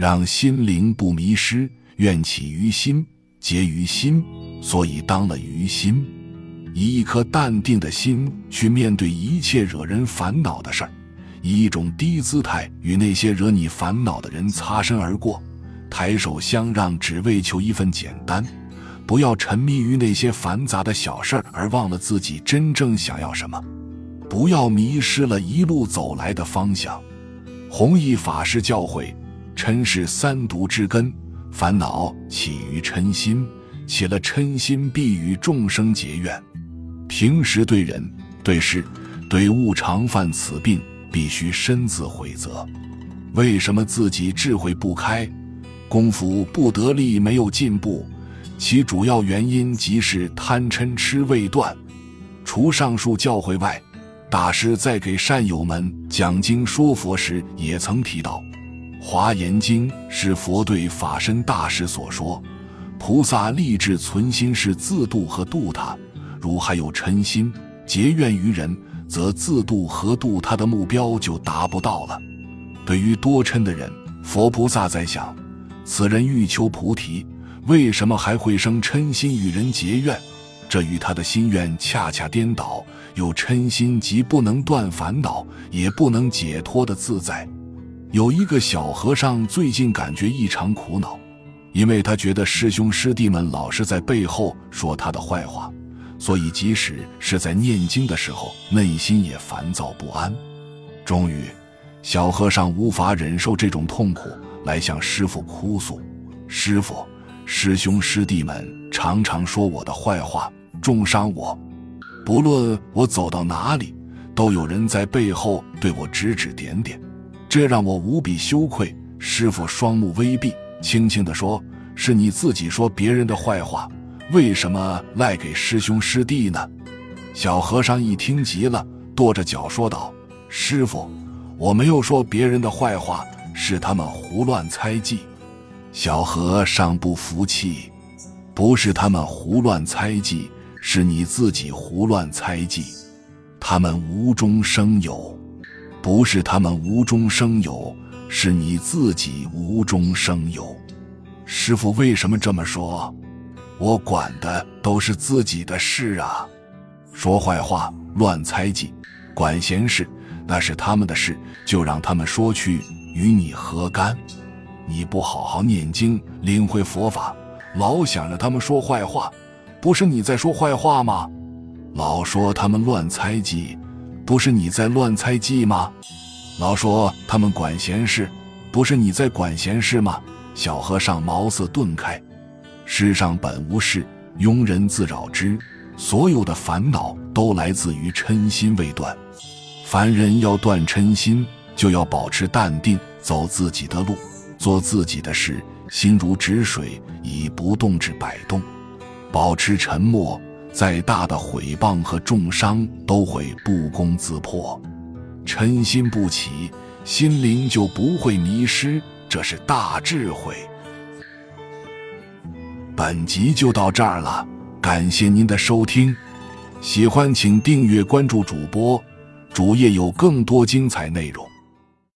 让心灵不迷失。怨起于心，结于心，所以当了于心。以一颗淡定的心去面对一切惹人烦恼的事儿，以一种低姿态与那些惹你烦恼的人擦身而过，抬手相让，只为求一份简单。不要沉迷于那些繁杂的小事儿，而忘了自己真正想要什么。不要迷失了一路走来的方向。弘一法师教诲：嗔是三毒之根，烦恼起于嗔心，起了嗔心，必与众生结怨。平时对人、对事、对物常犯此病，必须深自悔责。为什么自己智慧不开，功夫不得力，没有进步？其主要原因即是贪嗔痴未断。除上述教诲外，大师在给善友们讲经说佛时，也曾提到，《华严经》是佛对法身大师所说，菩萨立志存心是自度和度他。如还有嗔心结怨于人，则自度和度他的目标就达不到了。对于多嗔的人，佛菩萨在想：此人欲求菩提，为什么还会生嗔心与人结怨？这与他的心愿恰恰颠倒。有嗔心即不能断烦恼，也不能解脱的自在。有一个小和尚最近感觉异常苦恼，因为他觉得师兄师弟们老是在背后说他的坏话。所以，即使是在念经的时候，内心也烦躁不安。终于，小和尚无法忍受这种痛苦，来向师傅哭诉：“师傅，师兄师弟们常常说我的坏话，重伤我。不论我走到哪里，都有人在背后对我指指点点，这让我无比羞愧。”师傅双目微闭，轻轻地说：“是你自己说别人的坏话。”为什么赖给师兄师弟呢？小和尚一听急了，跺着脚说道：“师傅，我没有说别人的坏话，是他们胡乱猜忌。”小和尚不服气：“不是他们胡乱猜忌，是你自己胡乱猜忌。他们无中生有，不是他们无中生有，是你自己无中生有。师傅为什么这么说？”我管的都是自己的事啊，说坏话、乱猜忌、管闲事，那是他们的事，就让他们说去，与你何干？你不好好念经、领会佛法，老想着他们说坏话，不是你在说坏话吗？老说他们乱猜忌，不是你在乱猜忌吗？老说他们管闲事，不是你在管闲事吗？小和尚茅塞顿开。世上本无事，庸人自扰之。所有的烦恼都来自于嗔心未断。凡人要断嗔心，就要保持淡定，走自己的路，做自己的事，心如止水，以不动制百动，保持沉默。再大的毁谤和重伤都会不攻自破。嗔心不起，心灵就不会迷失，这是大智慧。本集就到这儿了，感谢您的收听，喜欢请订阅关注主播，主页有更多精彩内容。